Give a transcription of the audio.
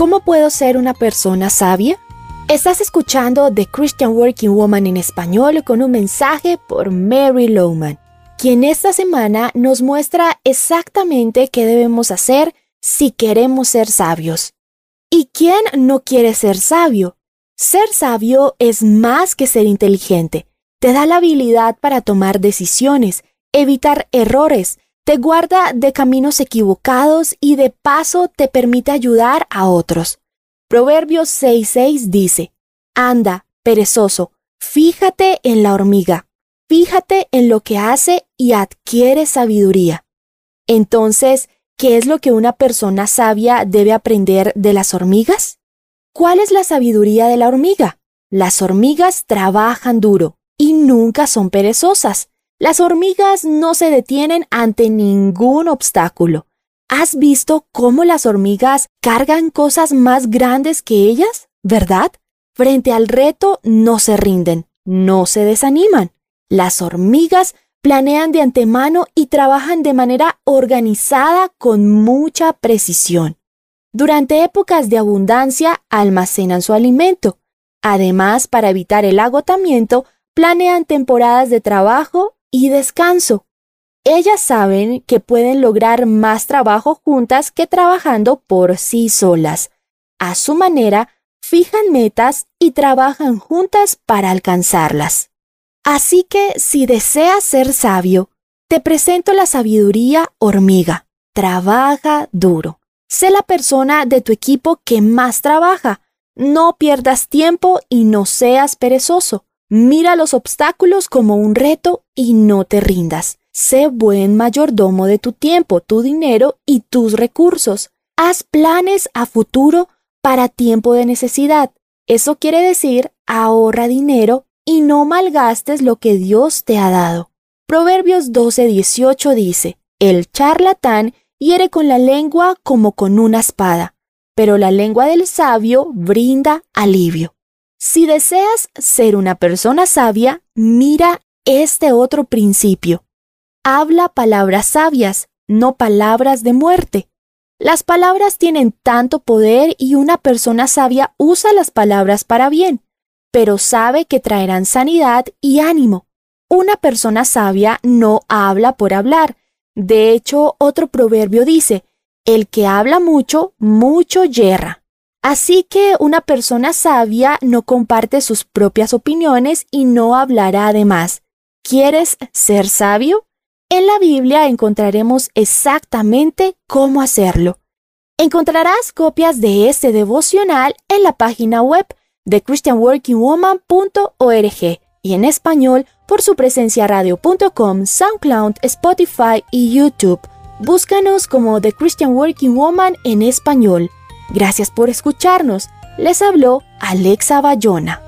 ¿Cómo puedo ser una persona sabia? Estás escuchando The Christian Working Woman en español con un mensaje por Mary Lowman, quien esta semana nos muestra exactamente qué debemos hacer si queremos ser sabios. ¿Y quién no quiere ser sabio? Ser sabio es más que ser inteligente. Te da la habilidad para tomar decisiones, evitar errores, te guarda de caminos equivocados y de paso te permite ayudar a otros. Proverbios 6:6 dice, Anda, perezoso, fíjate en la hormiga, fíjate en lo que hace y adquiere sabiduría. Entonces, ¿qué es lo que una persona sabia debe aprender de las hormigas? ¿Cuál es la sabiduría de la hormiga? Las hormigas trabajan duro y nunca son perezosas. Las hormigas no se detienen ante ningún obstáculo. ¿Has visto cómo las hormigas cargan cosas más grandes que ellas? ¿Verdad? Frente al reto no se rinden, no se desaniman. Las hormigas planean de antemano y trabajan de manera organizada con mucha precisión. Durante épocas de abundancia almacenan su alimento. Además, para evitar el agotamiento, planean temporadas de trabajo y descanso. Ellas saben que pueden lograr más trabajo juntas que trabajando por sí solas. A su manera, fijan metas y trabajan juntas para alcanzarlas. Así que si deseas ser sabio, te presento la sabiduría hormiga. Trabaja duro. Sé la persona de tu equipo que más trabaja. No pierdas tiempo y no seas perezoso. Mira los obstáculos como un reto y no te rindas. Sé buen mayordomo de tu tiempo, tu dinero y tus recursos. Haz planes a futuro para tiempo de necesidad. Eso quiere decir ahorra dinero y no malgastes lo que Dios te ha dado. Proverbios 12:18 dice, El charlatán hiere con la lengua como con una espada, pero la lengua del sabio brinda alivio. Si deseas ser una persona sabia, mira este otro principio. Habla palabras sabias, no palabras de muerte. Las palabras tienen tanto poder y una persona sabia usa las palabras para bien, pero sabe que traerán sanidad y ánimo. Una persona sabia no habla por hablar, de hecho, otro proverbio dice, el que habla mucho, mucho yerra. Así que una persona sabia no comparte sus propias opiniones y no hablará además. ¿Quieres ser sabio? En la Biblia encontraremos exactamente cómo hacerlo. Encontrarás copias de este devocional en la página web de christianworkingwoman.org y en español por su presencia radio.com, SoundCloud, Spotify y YouTube. Búscanos como The Christian Working Woman en español. Gracias por escucharnos. Les habló Alexa Bayona.